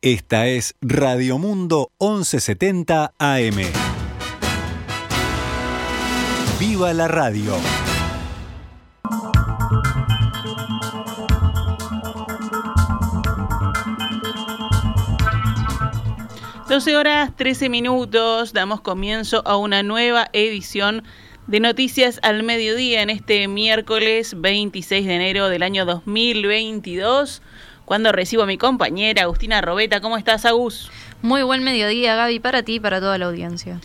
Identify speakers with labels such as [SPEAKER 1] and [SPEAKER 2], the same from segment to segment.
[SPEAKER 1] Esta es Radio Mundo 1170 AM. ¡Viva la radio!
[SPEAKER 2] Doce horas 13 minutos, damos comienzo a una nueva edición de Noticias al Mediodía en este miércoles 26 de enero del año 2022 cuando recibo a mi compañera Agustina Robeta. ¿Cómo estás, Agus?
[SPEAKER 3] Muy buen mediodía, Gaby, para ti y para toda la audiencia.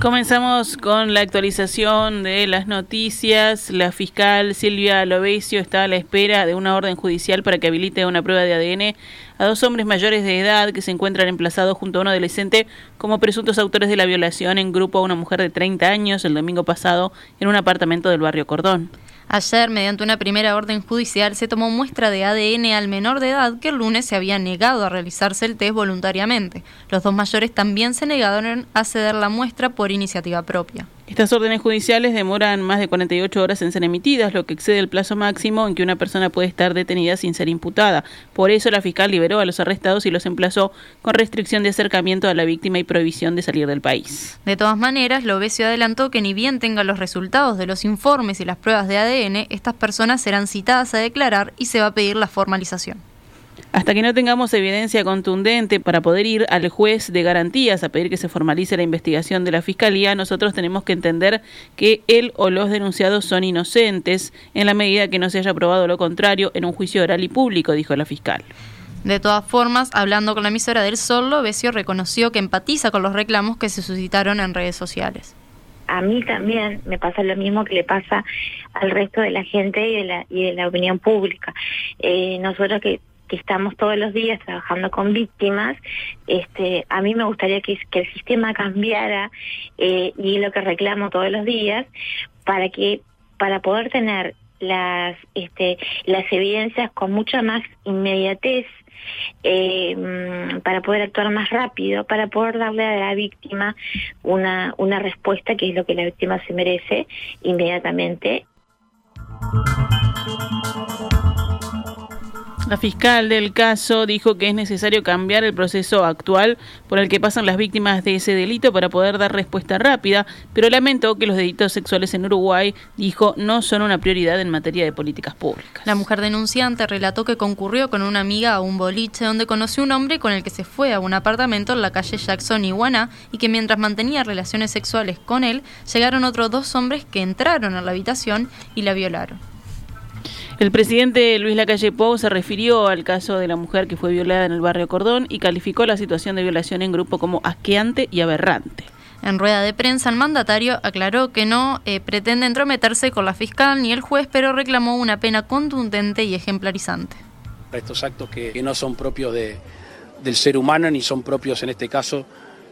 [SPEAKER 2] Comenzamos con la actualización de las noticias. La fiscal Silvia Lovesio está a la espera de una orden judicial para que habilite una prueba de ADN a dos hombres mayores de edad que se encuentran emplazados junto a un adolescente como presuntos autores de la violación en grupo a una mujer de 30 años el domingo pasado en un apartamento del barrio Cordón.
[SPEAKER 3] Ayer, mediante una primera orden judicial, se tomó muestra de ADN al menor de edad que el lunes se había negado a realizarse el test voluntariamente. Los dos mayores también se negaron a ceder la muestra por iniciativa propia.
[SPEAKER 2] Estas órdenes judiciales demoran más de 48 horas en ser emitidas, lo que excede el plazo máximo en que una persona puede estar detenida sin ser imputada. Por eso la fiscal liberó a los arrestados y los emplazó con restricción de acercamiento a la víctima y prohibición de salir del país.
[SPEAKER 3] De todas maneras, Lovesio adelantó que ni bien tenga los resultados de los informes y las pruebas de ADN, estas personas serán citadas a declarar y se va a pedir la formalización.
[SPEAKER 2] Hasta que no tengamos evidencia contundente para poder ir al juez de garantías a pedir que se formalice la investigación de la Fiscalía, nosotros tenemos que entender que él o los denunciados son inocentes en la medida que no se haya probado lo contrario en un juicio oral y público, dijo la fiscal.
[SPEAKER 3] De todas formas, hablando con la emisora del Solo, Besio reconoció que empatiza con los reclamos que se suscitaron en redes sociales
[SPEAKER 4] a mí también me pasa lo mismo que le pasa al resto de la gente y de la, y de la opinión pública. Eh, nosotros que que estamos todos los días trabajando con víctimas, este, a mí me gustaría que, el sistema cambiara eh, y lo que reclamo todos los días para que para poder tener las este, las evidencias con mucha más inmediatez eh, para poder actuar más rápido, para poder darle a la víctima una, una respuesta que es lo que la víctima se merece inmediatamente.
[SPEAKER 2] La fiscal del caso dijo que es necesario cambiar el proceso actual por el que pasan las víctimas de ese delito para poder dar respuesta rápida, pero lamentó que los delitos sexuales en Uruguay, dijo, no son una prioridad en materia de políticas públicas.
[SPEAKER 3] La mujer denunciante relató que concurrió con una amiga a un boliche donde conoció un hombre con el que se fue a un apartamento en la calle Jackson, Iguana, y que mientras mantenía relaciones sexuales con él, llegaron otros dos hombres que entraron a la habitación y la violaron.
[SPEAKER 2] El presidente Luis Lacalle Pou se refirió al caso de la mujer que fue violada en el barrio Cordón y calificó la situación de violación en grupo como asqueante y aberrante.
[SPEAKER 3] En rueda de prensa, el mandatario aclaró que no eh, pretende entrometerse con la fiscal ni el juez, pero reclamó una pena contundente y ejemplarizante.
[SPEAKER 5] Estos actos que, no son propios del ser humano ni son propios, en este caso,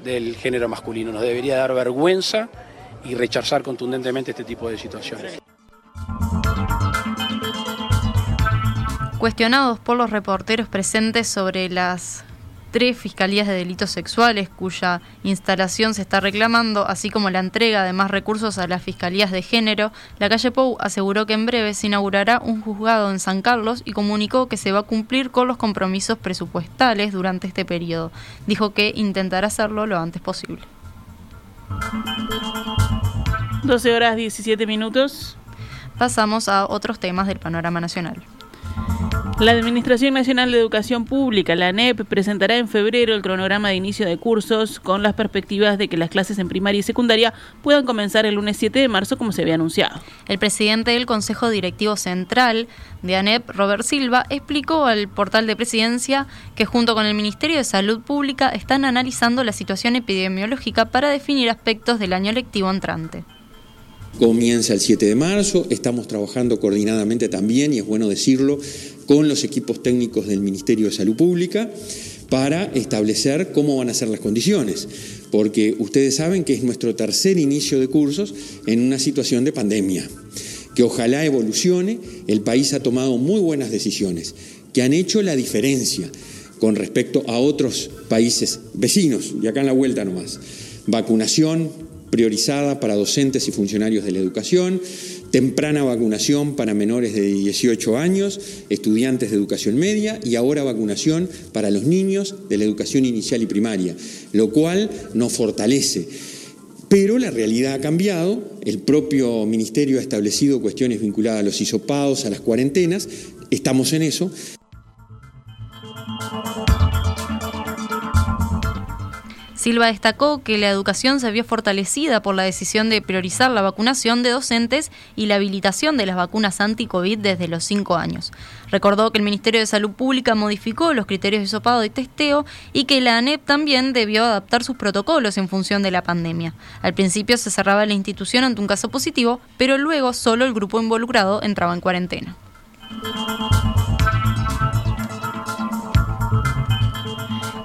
[SPEAKER 5] del género masculino. Nos debería dar vergüenza y rechazar contundentemente este tipo de situaciones.
[SPEAKER 3] Cuestionados por los reporteros presentes sobre las tres fiscalías de delitos sexuales cuya instalación se está reclamando, así como la entrega de más recursos a las fiscalías de género, la calle Pou aseguró que en breve se inaugurará un juzgado en San Carlos y comunicó que se va a cumplir con los compromisos presupuestales durante este periodo. Dijo que intentará hacerlo lo antes posible.
[SPEAKER 2] 12 horas 17 minutos.
[SPEAKER 3] Pasamos a otros temas del panorama nacional.
[SPEAKER 2] La Administración Nacional de Educación Pública, la ANEP, presentará en febrero el cronograma de inicio de cursos con las perspectivas de que las clases en primaria y secundaria puedan comenzar el lunes 7 de marzo como se había anunciado.
[SPEAKER 3] El presidente del Consejo Directivo Central de ANEP, Robert Silva, explicó al portal de presidencia que junto con el Ministerio de Salud Pública están analizando la situación epidemiológica para definir aspectos del año lectivo entrante
[SPEAKER 6] comienza el 7 de marzo, estamos trabajando coordinadamente también, y es bueno decirlo, con los equipos técnicos del Ministerio de Salud Pública para establecer cómo van a ser las condiciones, porque ustedes saben que es nuestro tercer inicio de cursos en una situación de pandemia, que ojalá evolucione, el país ha tomado muy buenas decisiones, que han hecho la diferencia con respecto a otros países vecinos, y acá en la vuelta nomás. Vacunación, priorizada para docentes y funcionarios de la educación, temprana vacunación para menores de 18 años, estudiantes de educación media y ahora vacunación para los niños de la educación inicial y primaria, lo cual nos fortalece. Pero la realidad ha cambiado, el propio Ministerio ha establecido cuestiones vinculadas a los hisopados, a las cuarentenas, estamos en eso.
[SPEAKER 3] Silva destacó que la educación se vio fortalecida por la decisión de priorizar la vacunación de docentes y la habilitación de las vacunas anti-COVID desde los cinco años. Recordó que el Ministerio de Salud Pública modificó los criterios de sopado y testeo y que la ANEP también debió adaptar sus protocolos en función de la pandemia. Al principio se cerraba la institución ante un caso positivo, pero luego solo el grupo involucrado entraba en cuarentena.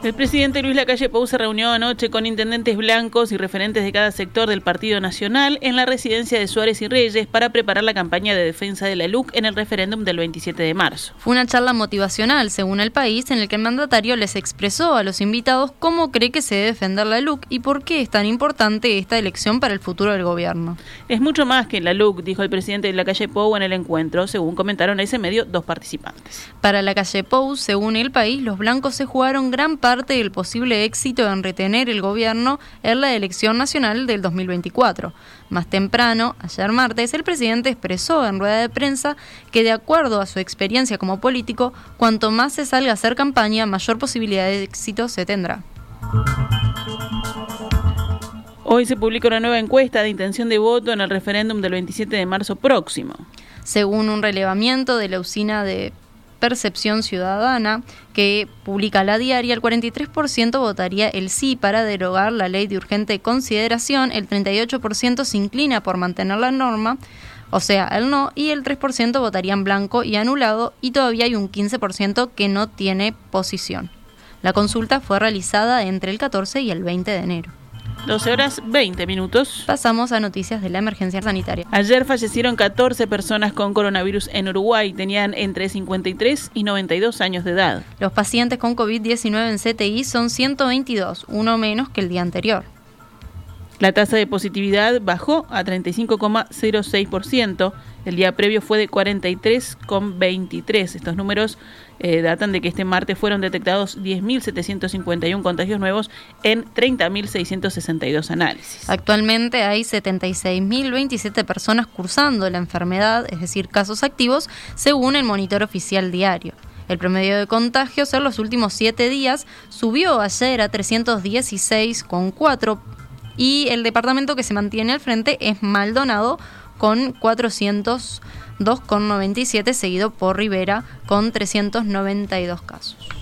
[SPEAKER 2] El presidente Luis Lacalle Pou se reunió anoche con intendentes blancos y referentes de cada sector del Partido Nacional en la residencia de Suárez y Reyes para preparar la campaña de defensa de la LUC en el referéndum del 27 de marzo.
[SPEAKER 3] Fue una charla motivacional, según el país, en el que el mandatario les expresó a los invitados cómo cree que se debe defender la LUC y por qué es tan importante esta elección para el futuro del gobierno.
[SPEAKER 2] Es mucho más que la LUC, dijo el presidente de la calle Pou en el encuentro, según comentaron a ese medio dos participantes.
[SPEAKER 3] Para la calle Pou, según el país, los blancos se jugaron gran parte parte del posible éxito en retener el gobierno en la elección nacional del 2024. Más temprano, ayer martes, el presidente expresó en rueda de prensa que de acuerdo a su experiencia como político, cuanto más se salga a hacer campaña, mayor posibilidad de éxito se tendrá.
[SPEAKER 2] Hoy se publica una nueva encuesta de intención de voto en el referéndum del 27 de marzo próximo.
[SPEAKER 3] Según un relevamiento de la usina de Percepción Ciudadana, que publica la diaria, el 43% votaría el sí para derogar la ley de urgente consideración, el 38% se inclina por mantener la norma, o sea, el no, y el 3% votaría en blanco y anulado, y todavía hay un 15% que no tiene posición. La consulta fue realizada entre el 14 y el 20 de enero.
[SPEAKER 2] 12 horas 20 minutos.
[SPEAKER 3] Pasamos a noticias de la emergencia sanitaria.
[SPEAKER 2] Ayer fallecieron 14 personas con coronavirus en Uruguay. Tenían entre 53 y 92 años de edad.
[SPEAKER 3] Los pacientes con COVID-19 en CTI son 122, uno menos que el día anterior.
[SPEAKER 2] La tasa de positividad bajó a 35,06%. El día previo fue de 43,23. Estos números eh, datan de que este martes fueron detectados 10.751 contagios nuevos en 30.662 análisis.
[SPEAKER 3] Actualmente hay 76.027 personas cursando la enfermedad, es decir, casos activos, según el monitor oficial diario. El promedio de contagios en los últimos siete días subió ayer a 316,4 y el departamento que se mantiene al frente es Maldonado con 402,97 seguido por Rivera con 392 casos.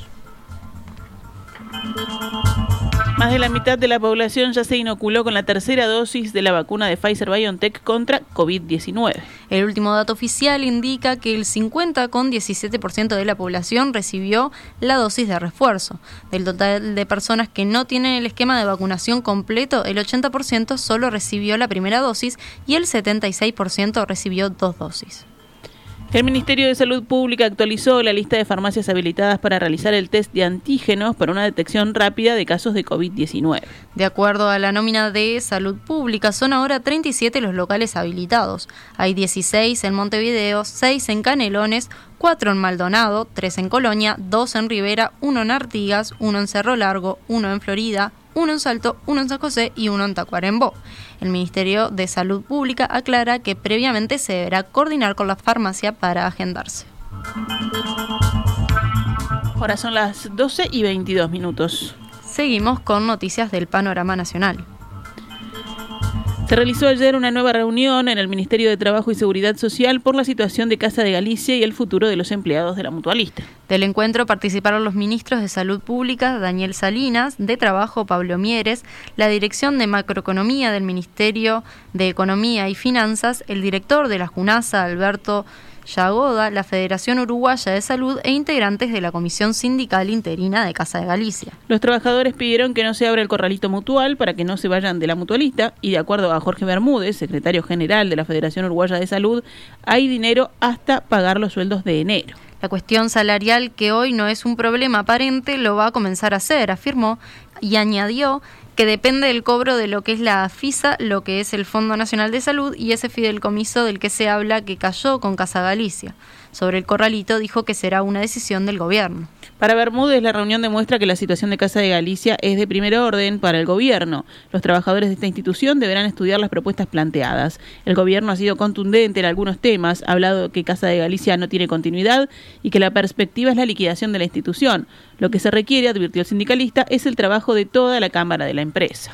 [SPEAKER 2] Más de la mitad de la población ya se inoculó con la tercera dosis de la vacuna de Pfizer BioNTech contra COVID-19.
[SPEAKER 3] El último dato oficial indica que el 50,17% de la población recibió la dosis de refuerzo. Del total de personas que no tienen el esquema de vacunación completo, el 80% solo recibió la primera dosis y el 76% recibió dos dosis.
[SPEAKER 2] El Ministerio de Salud Pública actualizó la lista de farmacias habilitadas para realizar el test de antígenos para una detección rápida de casos de COVID-19.
[SPEAKER 3] De acuerdo a la nómina de Salud Pública, son ahora 37 los locales habilitados. Hay 16 en Montevideo, 6 en Canelones, 4 en Maldonado, 3 en Colonia, 2 en Rivera, 1 en Artigas, 1 en Cerro Largo, 1 en Florida, uno en Salto, uno en San José y uno en Tacuarembó. El Ministerio de Salud Pública aclara que previamente se deberá coordinar con la farmacia para agendarse.
[SPEAKER 2] Ahora son las 12 y 22 minutos.
[SPEAKER 3] Seguimos con noticias del panorama nacional.
[SPEAKER 2] Se realizó ayer una nueva reunión en el Ministerio de Trabajo y Seguridad Social por la situación de Casa de Galicia y el futuro de los empleados de la mutualista.
[SPEAKER 3] Del encuentro participaron los ministros de Salud Pública, Daniel Salinas, de Trabajo, Pablo Mieres, la Dirección de Macroeconomía del Ministerio de Economía y Finanzas, el director de la JUNASA, Alberto Yagoda, la Federación Uruguaya de Salud e integrantes de la Comisión Sindical Interina de Casa de Galicia.
[SPEAKER 2] Los trabajadores pidieron que no se abra el corralito mutual para que no se vayan de la mutualista y de acuerdo a Jorge Bermúdez, secretario general de la Federación Uruguaya de Salud, hay dinero hasta pagar los sueldos de enero.
[SPEAKER 3] La cuestión salarial, que hoy no es un problema aparente, lo va a comenzar a ser, afirmó y añadió que depende del cobro de lo que es la FISA, lo que es el Fondo Nacional de Salud y ese fideicomiso del que se habla que cayó con Casa Galicia. Sobre el corralito dijo que será una decisión del gobierno.
[SPEAKER 2] Para Bermúdez, la reunión demuestra que la situación de Casa de Galicia es de primer orden para el gobierno. Los trabajadores de esta institución deberán estudiar las propuestas planteadas. El gobierno ha sido contundente en algunos temas, ha hablado que Casa de Galicia no tiene continuidad y que la perspectiva es la liquidación de la institución. Lo que se requiere, advirtió el sindicalista, es el trabajo de toda la Cámara de la empresa.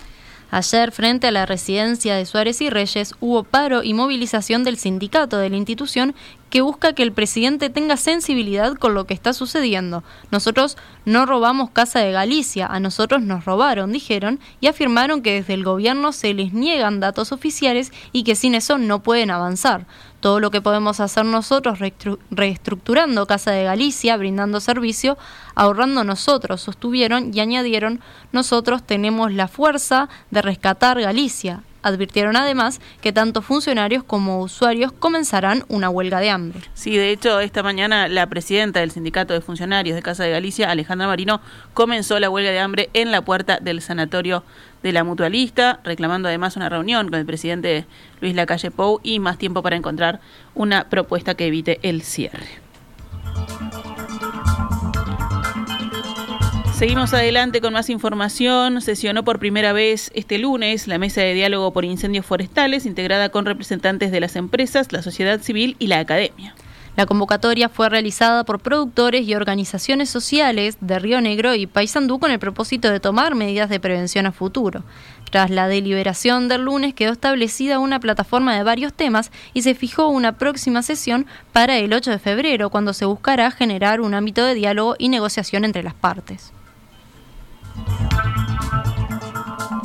[SPEAKER 3] Ayer, frente a la residencia de Suárez y Reyes, hubo paro y movilización del sindicato de la institución que busca que el presidente tenga sensibilidad con lo que está sucediendo. Nosotros no robamos Casa de Galicia, a nosotros nos robaron, dijeron, y afirmaron que desde el gobierno se les niegan datos oficiales y que sin eso no pueden avanzar. Todo lo que podemos hacer nosotros reestructurando Casa de Galicia, brindando servicio, ahorrando nosotros, sostuvieron y añadieron, nosotros tenemos la fuerza de rescatar Galicia. Advirtieron además que tanto funcionarios como usuarios comenzarán una huelga de hambre.
[SPEAKER 2] Sí, de hecho, esta mañana la presidenta del Sindicato de Funcionarios de Casa de Galicia, Alejandra Marino, comenzó la huelga de hambre en la puerta del sanatorio de la mutualista, reclamando además una reunión con el presidente Luis Lacalle Pou y más tiempo para encontrar una propuesta que evite el cierre. Seguimos adelante con más información. Sesionó por primera vez este lunes la mesa de diálogo por incendios forestales, integrada con representantes de las empresas, la sociedad civil y la academia.
[SPEAKER 3] La convocatoria fue realizada por productores y organizaciones sociales de Río Negro y Paysandú con el propósito de tomar medidas de prevención a futuro. Tras la deliberación del lunes quedó establecida una plataforma de varios temas y se fijó una próxima sesión para el 8 de febrero, cuando se buscará generar un ámbito de diálogo y negociación entre las partes.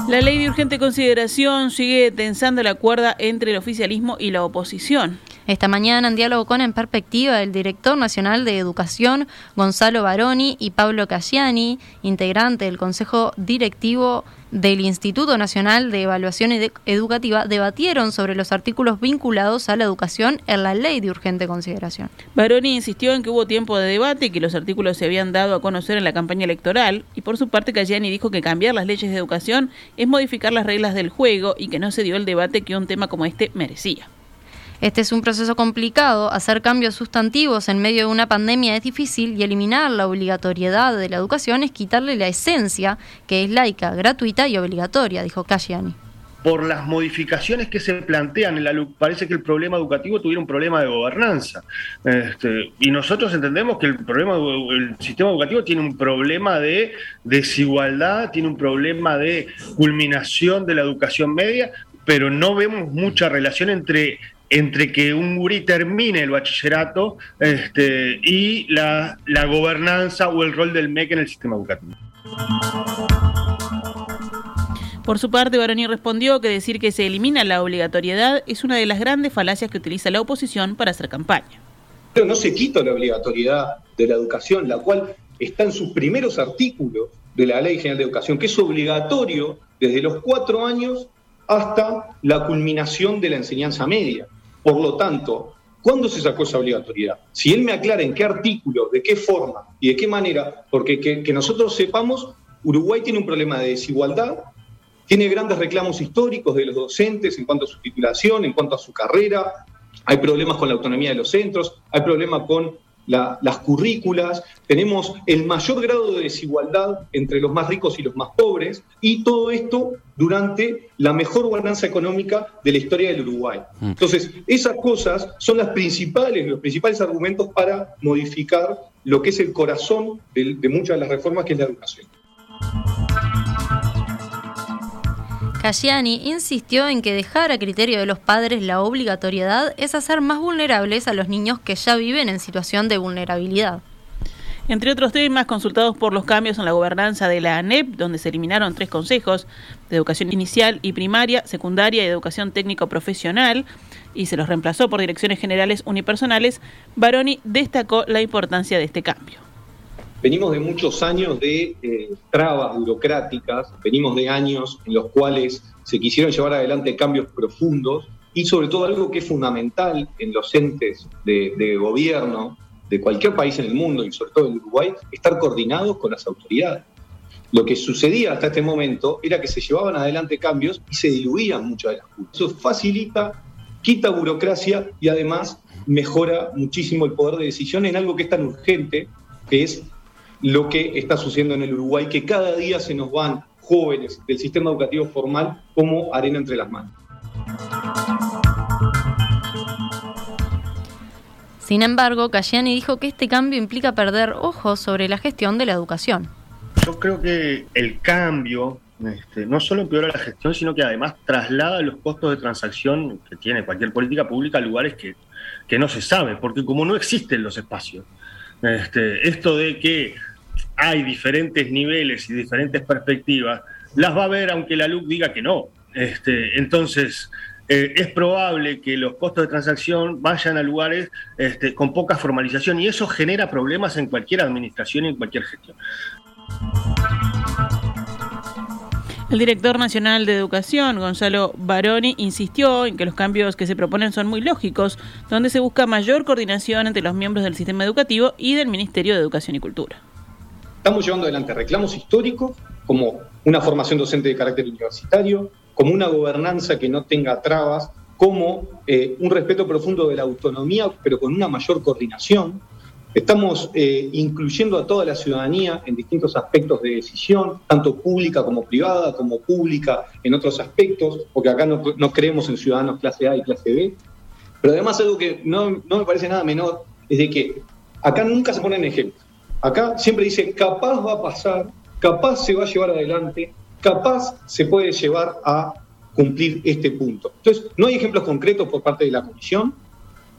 [SPEAKER 2] La ley de urgente consideración sigue tensando la cuerda entre el oficialismo y la oposición.
[SPEAKER 3] Esta mañana, en diálogo con En Perspectiva, el director nacional de Educación, Gonzalo Baroni, y Pablo Cassiani, integrante del Consejo Directivo del Instituto Nacional de Evaluación Educativa debatieron sobre los artículos vinculados a la educación en la ley de urgente consideración.
[SPEAKER 2] Baroni insistió en que hubo tiempo de debate y que los artículos se habían dado a conocer en la campaña electoral y por su parte Cayani dijo que cambiar las leyes de educación es modificar las reglas del juego y que no se dio el debate que un tema como este merecía.
[SPEAKER 3] Este es un proceso complicado, hacer cambios sustantivos en medio de una pandemia es difícil y eliminar la obligatoriedad de la educación es quitarle la esencia, que es laica, gratuita y obligatoria, dijo Casciani.
[SPEAKER 7] Por las modificaciones que se plantean, en la, parece que el problema educativo tuviera un problema de gobernanza. Este, y nosotros entendemos que el, problema, el sistema educativo tiene un problema de desigualdad, tiene un problema de culminación de la educación media, pero no vemos mucha relación entre entre que un gurí termine el bachillerato este, y la, la gobernanza o el rol del MEC en el sistema educativo.
[SPEAKER 2] Por su parte, Baroni respondió que decir que se elimina la obligatoriedad es una de las grandes falacias que utiliza la oposición para hacer campaña.
[SPEAKER 8] Pero no se quita la obligatoriedad de la educación, la cual está en sus primeros artículos de la Ley General de Educación, que es obligatorio desde los cuatro años hasta la culminación de la enseñanza media. Por lo tanto, ¿cuándo se sacó esa obligatoriedad? Si él me aclara en qué artículo, de qué forma y de qué manera, porque que, nosotros sepamos, Uruguay tiene un problema de desigualdad, tiene grandes reclamos históricos de los docentes en cuanto a su titulación, en cuanto a su carrera, hay problemas con la autonomía de los centros, hay problemas con las currículas, tenemos el mayor grado de desigualdad entre los más ricos y los más pobres, y todo esto durante la mejor gobernanza económica de la historia del Uruguay. Mm. Entonces, esas cosas son las principales, los principales argumentos para modificar lo que es el corazón de, de muchas de las reformas, que es la educación.
[SPEAKER 3] Casciani insistió en que dejar a criterio de los padres la obligatoriedad es hacer más vulnerables a los niños que ya viven en situación de vulnerabilidad.
[SPEAKER 2] Entre otros temas consultados por los cambios en la gobernanza de la ANEP, donde se eliminaron tres consejos de educación inicial y primaria, secundaria y educación técnico-profesional, y se los reemplazó por direcciones generales unipersonales, Baroni destacó la importancia de este cambio.
[SPEAKER 8] Venimos de muchos años de eh, trabas burocráticas, venimos de años en los cuales se quisieron llevar adelante cambios profundos y sobre todo algo que es fundamental en los entes de, gobierno de cualquier país en el mundo y sobre todo en Uruguay, estar coordinados con las autoridades. lo que sucedía hasta este momento era que se llevaban adelante cambios y se diluían muchas de las culpas. Eso facilita, quita burocracia y además mejora muchísimo el poder de decisión en algo que es tan urgente, que es lo que está sucediendo en el Uruguay, que cada día se nos van jóvenes del sistema educativo formal como arena entre las manos.
[SPEAKER 3] Sin embargo, Cayani dijo que este cambio implica perder ojos sobre la gestión de la educación.
[SPEAKER 7] Yo creo que el cambio este, no solo empeora la gestión, sino que además traslada los costos de transacción que tiene cualquier política pública a lugares que, que no se sabe, porque como no existen los espacios, este, esto de que hay diferentes niveles y diferentes perspectivas, las va a ver aunque la LUC diga que no. Este, entonces, eh, es probable que los costos de transacción vayan a lugares este, con poca formalización y eso genera problemas en cualquier administración y en cualquier gestión.
[SPEAKER 2] El director nacional de Educación, Gonzalo Baroni, insistió en que los cambios que se proponen son muy lógicos, donde se busca mayor coordinación entre los miembros del sistema educativo y del Ministerio de Educación y Cultura.
[SPEAKER 8] Estamos llevando adelante reclamos históricos como una formación docente de carácter universitario, como una gobernanza que no tenga trabas, como eh, un respeto profundo de la autonomía, pero con una mayor coordinación. Estamos eh, incluyendo a toda la ciudadanía en distintos aspectos de decisión, tanto pública como privada, como pública en otros aspectos, porque acá no, creemos en ciudadanos clase A y clase B. Pero además algo que no, no me parece nada menor es de que acá nunca se ponen ejemplos. Acá siempre dice, capaz va a pasar, capaz se va a llevar adelante, capaz se puede llevar a cumplir este punto. Entonces, no hay ejemplos concretos por parte de la Comisión,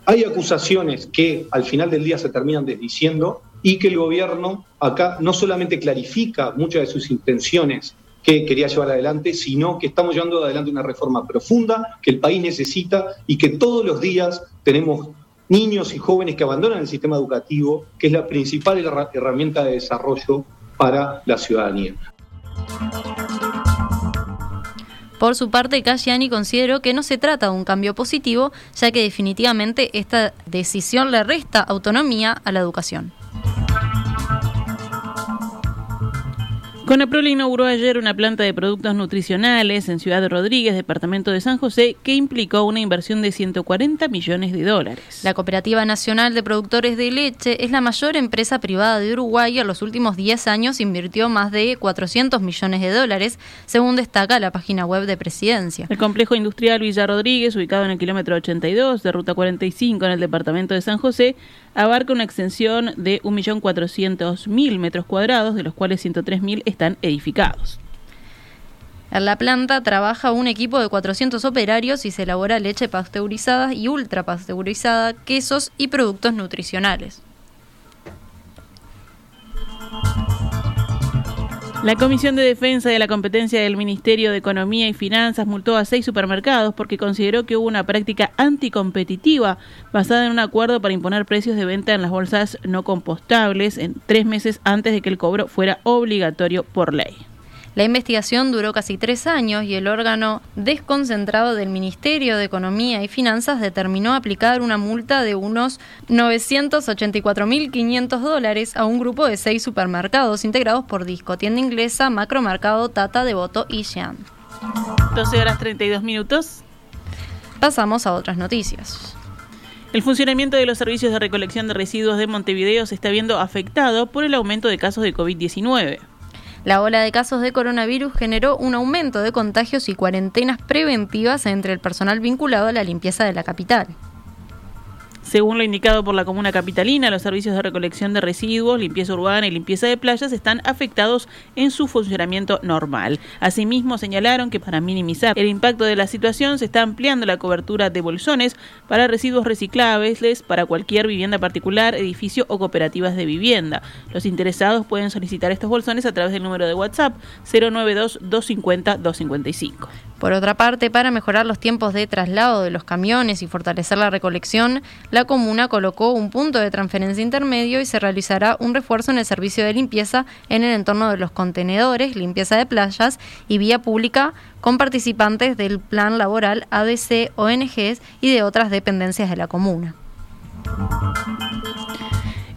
[SPEAKER 8] hay acusaciones que al final del día se terminan desdiciendo y que el gobierno acá no solamente clarifica muchas de sus intenciones que quería llevar adelante, sino que estamos llevando adelante una reforma profunda que el país necesita y que todos los días tenemos niños y jóvenes que abandonan el sistema educativo, que es la principal herramienta de desarrollo para la ciudadanía.
[SPEAKER 3] Por su parte, Casciani consideró que no se trata de un cambio positivo, ya que definitivamente esta decisión le resta autonomía a la educación.
[SPEAKER 2] Conaprol inauguró ayer una planta de productos nutricionales en Ciudad Rodríguez, departamento de San José, que implicó una inversión de 140 millones de dólares.
[SPEAKER 3] La Cooperativa Nacional de Productores de Leche es la mayor empresa privada de Uruguay y en los últimos 10 años invirtió más de 400 millones de dólares, según destaca la página web de Presidencia.
[SPEAKER 2] El complejo industrial Villa Rodríguez, ubicado en el kilómetro 82 de Ruta 45 en el departamento de San José, abarca una extensión de 1.400.000 metros cuadrados, de los cuales 103.000 están edificados.
[SPEAKER 3] En la planta trabaja un equipo de 400 operarios y se elabora leche pasteurizada y ultra pasteurizada, quesos y productos nutricionales.
[SPEAKER 2] La Comisión de Defensa de la Competencia del Ministerio de Economía y Finanzas multó a seis supermercados porque consideró que hubo una práctica anticompetitiva basada en un acuerdo para imponer precios de venta en las bolsas no compostables en tres meses antes de que el cobro fuera obligatorio por ley.
[SPEAKER 3] La investigación duró casi tres años y el órgano desconcentrado del Ministerio de Economía y Finanzas determinó aplicar una multa de unos 984.500 dólares a un grupo de seis supermercados integrados por Disco, tienda inglesa, macromercado, Tata, Devoto y Xian.
[SPEAKER 2] 12 horas 32 minutos.
[SPEAKER 3] Pasamos a otras noticias.
[SPEAKER 2] El funcionamiento de los servicios de recolección de residuos de Montevideo se está viendo afectado por el aumento de casos de COVID-19.
[SPEAKER 3] La ola de casos de coronavirus generó un aumento de contagios y cuarentenas preventivas entre el personal vinculado a la limpieza de la capital.
[SPEAKER 2] Según lo indicado por la comuna capitalina, los servicios de recolección de residuos, limpieza urbana y limpieza de playas están afectados en su funcionamiento normal. Asimismo, señalaron que para minimizar el impacto de la situación se está ampliando la cobertura de bolsones para residuos reciclables para cualquier vivienda particular, edificio o cooperativas de vivienda. Los interesados pueden solicitar estos bolsones a través del número de WhatsApp 092 250 255.
[SPEAKER 3] Por otra parte, para mejorar los tiempos de traslado de los camiones y fortalecer la recolección, la comuna colocó un punto de transferencia intermedio y se realizará un refuerzo en el servicio de limpieza en el entorno de los contenedores, limpieza de playas y vía pública con participantes del plan laboral ADC, ONGs y de otras dependencias de la comuna.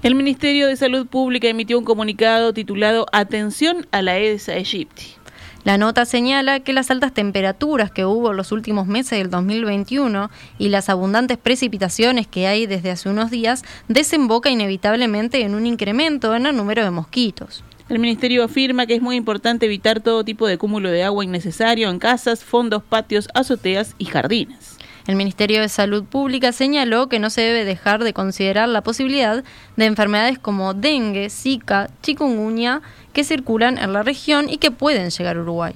[SPEAKER 2] El Ministerio de Salud Pública emitió un comunicado titulado Atención a la Aedes aegypti.
[SPEAKER 3] La nota señala que las altas temperaturas que hubo en los últimos meses del 2021 y las abundantes precipitaciones que hay desde hace unos días desemboca inevitablemente en un incremento en el número de mosquitos.
[SPEAKER 2] El Ministerio afirma que es muy importante evitar todo tipo de cúmulo de agua innecesario en casas, fondos, patios, azoteas y jardines.
[SPEAKER 3] El Ministerio de Salud Pública señaló que no se debe dejar de considerar la posibilidad de enfermedades como dengue, zika, chikungunya que circulan en la región y que pueden llegar a Uruguay.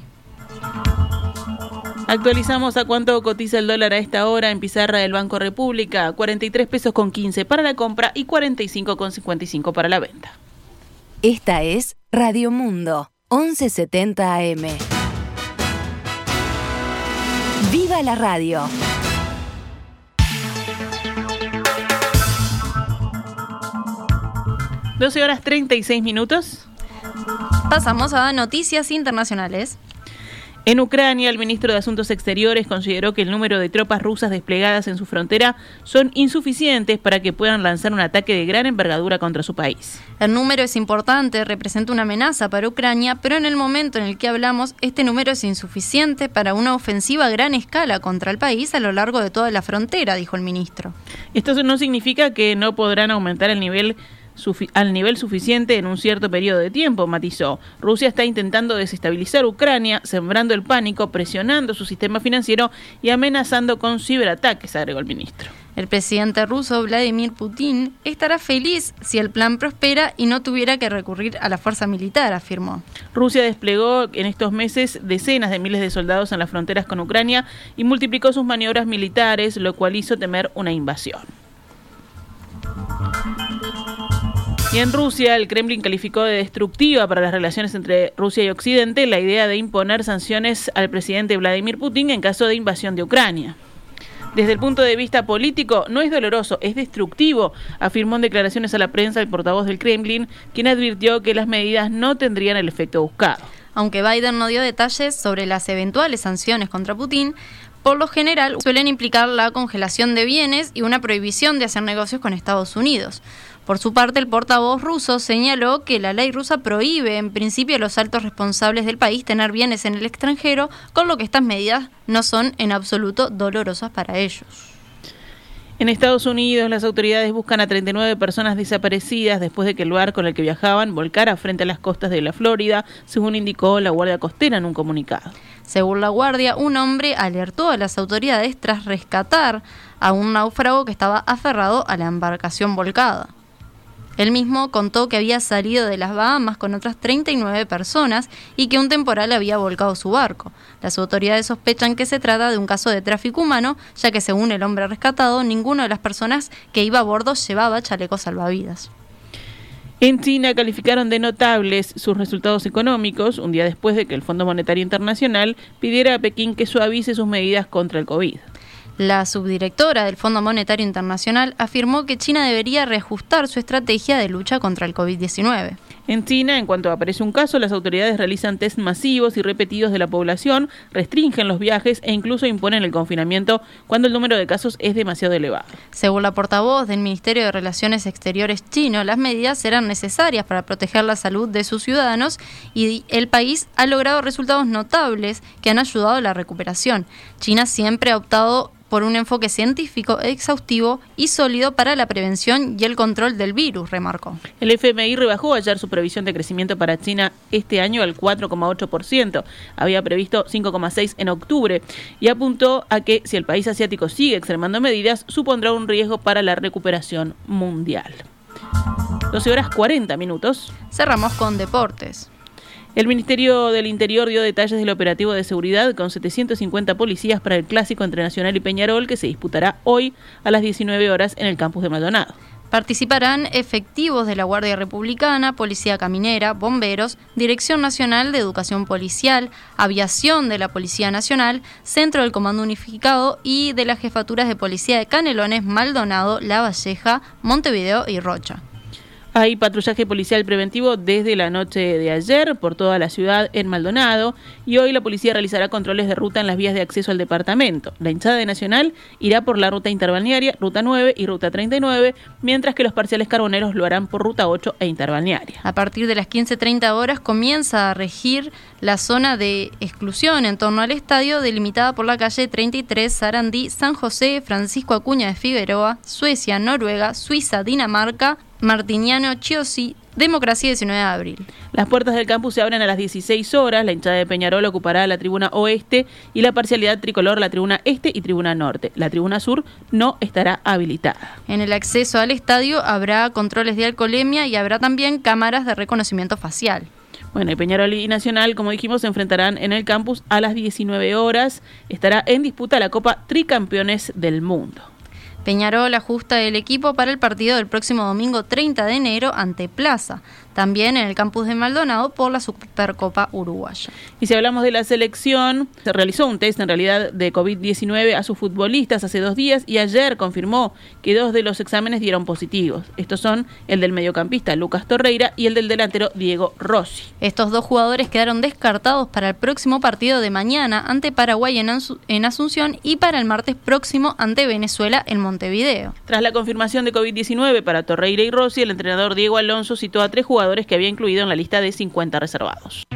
[SPEAKER 2] Actualizamos a cuánto cotiza el dólar a esta hora en pizarra del Banco República, 43 pesos con 15 para la compra y 45 con 55 para la venta.
[SPEAKER 9] Esta es Radio Mundo, 1170 AM. ¡Viva la radio!
[SPEAKER 2] 12 horas 36 minutos.
[SPEAKER 3] Pasamos a noticias internacionales.
[SPEAKER 2] En Ucrania, el ministro de Asuntos Exteriores consideró que el número de tropas rusas desplegadas en su frontera son insuficientes para que puedan lanzar un ataque de gran envergadura contra su país.
[SPEAKER 3] El número es importante, representa una amenaza para Ucrania, pero en el momento en el que hablamos, este número es insuficiente para una ofensiva a gran escala contra el país a lo largo de toda la frontera, dijo el ministro.
[SPEAKER 2] Esto no significa que no podrán aumentar el nivel al nivel suficiente en un cierto periodo de tiempo, matizó. Rusia está intentando desestabilizar Ucrania, sembrando el pánico, presionando su sistema financiero y amenazando con ciberataques, agregó el ministro.
[SPEAKER 3] El presidente ruso Vladimir Putin estará feliz si el plan prospera y no tuviera que recurrir a la fuerza militar, afirmó.
[SPEAKER 2] Rusia desplegó en estos meses decenas de miles de soldados en las fronteras con Ucrania y multiplicó sus maniobras militares, lo cual hizo temer una invasión. Y en Rusia, el Kremlin calificó de destructiva para las relaciones entre Rusia y Occidente la idea de imponer sanciones al presidente Vladimir Putin en caso de invasión de Ucrania. Desde el punto de vista político, no es doloroso, es destructivo, afirmó en declaraciones a la prensa el portavoz del Kremlin, quien advirtió que las medidas no tendrían el efecto buscado.
[SPEAKER 3] Aunque Biden no dio detalles sobre las eventuales sanciones contra Putin, por lo general suelen implicar la congelación de bienes y una prohibición de hacer negocios con Estados Unidos. Por su parte, el portavoz ruso señaló que la ley rusa prohíbe en principio a los altos responsables del país tener bienes en el extranjero, con lo que estas medidas no son en absoluto dolorosas para ellos.
[SPEAKER 2] En Estados Unidos, las autoridades buscan a 39 personas desaparecidas después de que el barco en el que viajaban volcara frente a las costas de la Florida, según indicó la Guardia Costera en un comunicado.
[SPEAKER 3] Según la Guardia, un hombre alertó a las autoridades tras rescatar a un náufrago que estaba aferrado a la embarcación volcada. Él mismo contó que había salido de las Bahamas con otras 39 personas y que un temporal había volcado su barco. Las autoridades sospechan que se trata de un caso de tráfico humano, ya que según el hombre rescatado, ninguna de las personas que iba a bordo llevaba chalecos salvavidas.
[SPEAKER 2] En China calificaron de notables sus resultados económicos un día después de que el Fondo Monetario Internacional pidiera a Pekín que suavice sus medidas contra el COVID.
[SPEAKER 3] La subdirectora del Fondo Monetario Internacional afirmó que China debería reajustar su estrategia de lucha contra el COVID-19.
[SPEAKER 2] En China, en cuanto aparece un caso, las autoridades realizan test masivos y repetidos de la población, restringen los viajes e incluso imponen el confinamiento cuando el número de casos es demasiado elevado.
[SPEAKER 3] Según la portavoz del Ministerio de Relaciones Exteriores chino, las medidas serán necesarias para proteger la salud de sus ciudadanos y el país ha logrado resultados notables que han ayudado a la recuperación. China siempre ha optado por un enfoque científico exhaustivo y sólido para la prevención y el control del virus, remarcó.
[SPEAKER 2] El FMI rebajó ayer su previsión de crecimiento para China este año al 4,8%. Había previsto 5,6% en octubre y apuntó a que si el país asiático sigue extremando medidas, supondrá un riesgo para la recuperación mundial. 12 horas 40 minutos.
[SPEAKER 3] Cerramos con deportes.
[SPEAKER 2] El Ministerio del Interior dio detalles del operativo de seguridad con 750 policías para el clásico entre Nacional y Peñarol que se disputará hoy a las 19 horas en el campus de Maldonado.
[SPEAKER 3] Participarán efectivos de la Guardia Republicana, Policía Caminera, Bomberos, Dirección Nacional de Educación Policial, Aviación de la Policía Nacional, Centro del Comando Unificado y de las Jefaturas de Policía de Canelones, Maldonado, La Valleja, Montevideo y Rocha.
[SPEAKER 2] Hay patrullaje policial preventivo desde la noche de ayer por toda la ciudad en Maldonado y hoy la policía realizará controles de ruta en las vías de acceso al departamento. La hinchada de Nacional irá por la ruta interbalnearia, ruta 9 y ruta 39, mientras que los parciales carboneros lo harán por ruta 8 e interbalnearia.
[SPEAKER 3] A partir de las 15.30 horas comienza a regir la zona de exclusión en torno al estadio delimitada por la calle 33 Sarandí, San José, Francisco Acuña de Figueroa, Suecia, Noruega, Suiza, Dinamarca, Martiniano Chiosi, Democracia 19 de abril.
[SPEAKER 2] Las puertas del campus se abren a las 16 horas. La hinchada de Peñarol ocupará la tribuna oeste y la parcialidad tricolor la tribuna este y tribuna norte. La tribuna sur no estará habilitada.
[SPEAKER 3] En el acceso al estadio habrá controles de alcoholemia y habrá también cámaras de reconocimiento facial.
[SPEAKER 2] Bueno, y Peñarol y Nacional, como dijimos, se enfrentarán en el campus a las 19 horas. Estará en disputa la Copa Tricampeones del Mundo.
[SPEAKER 3] Peñarol ajusta el equipo para el partido del próximo domingo 30 de enero ante Plaza también en el campus de Maldonado por la Supercopa Uruguaya.
[SPEAKER 2] Y si hablamos de la selección, se realizó un test en realidad de COVID-19 a sus futbolistas hace dos días y ayer confirmó que dos de los exámenes dieron positivos. Estos son el del mediocampista Lucas Torreira y el del delantero Diego Rossi.
[SPEAKER 3] Estos dos jugadores quedaron descartados para el próximo partido de mañana ante Paraguay en, en Asunción y para el martes próximo ante Venezuela en Montevideo.
[SPEAKER 2] Tras la confirmación de COVID-19 para Torreira y Rossi, el entrenador Diego Alonso citó a tres que había incluido en la lista de 50 reservados.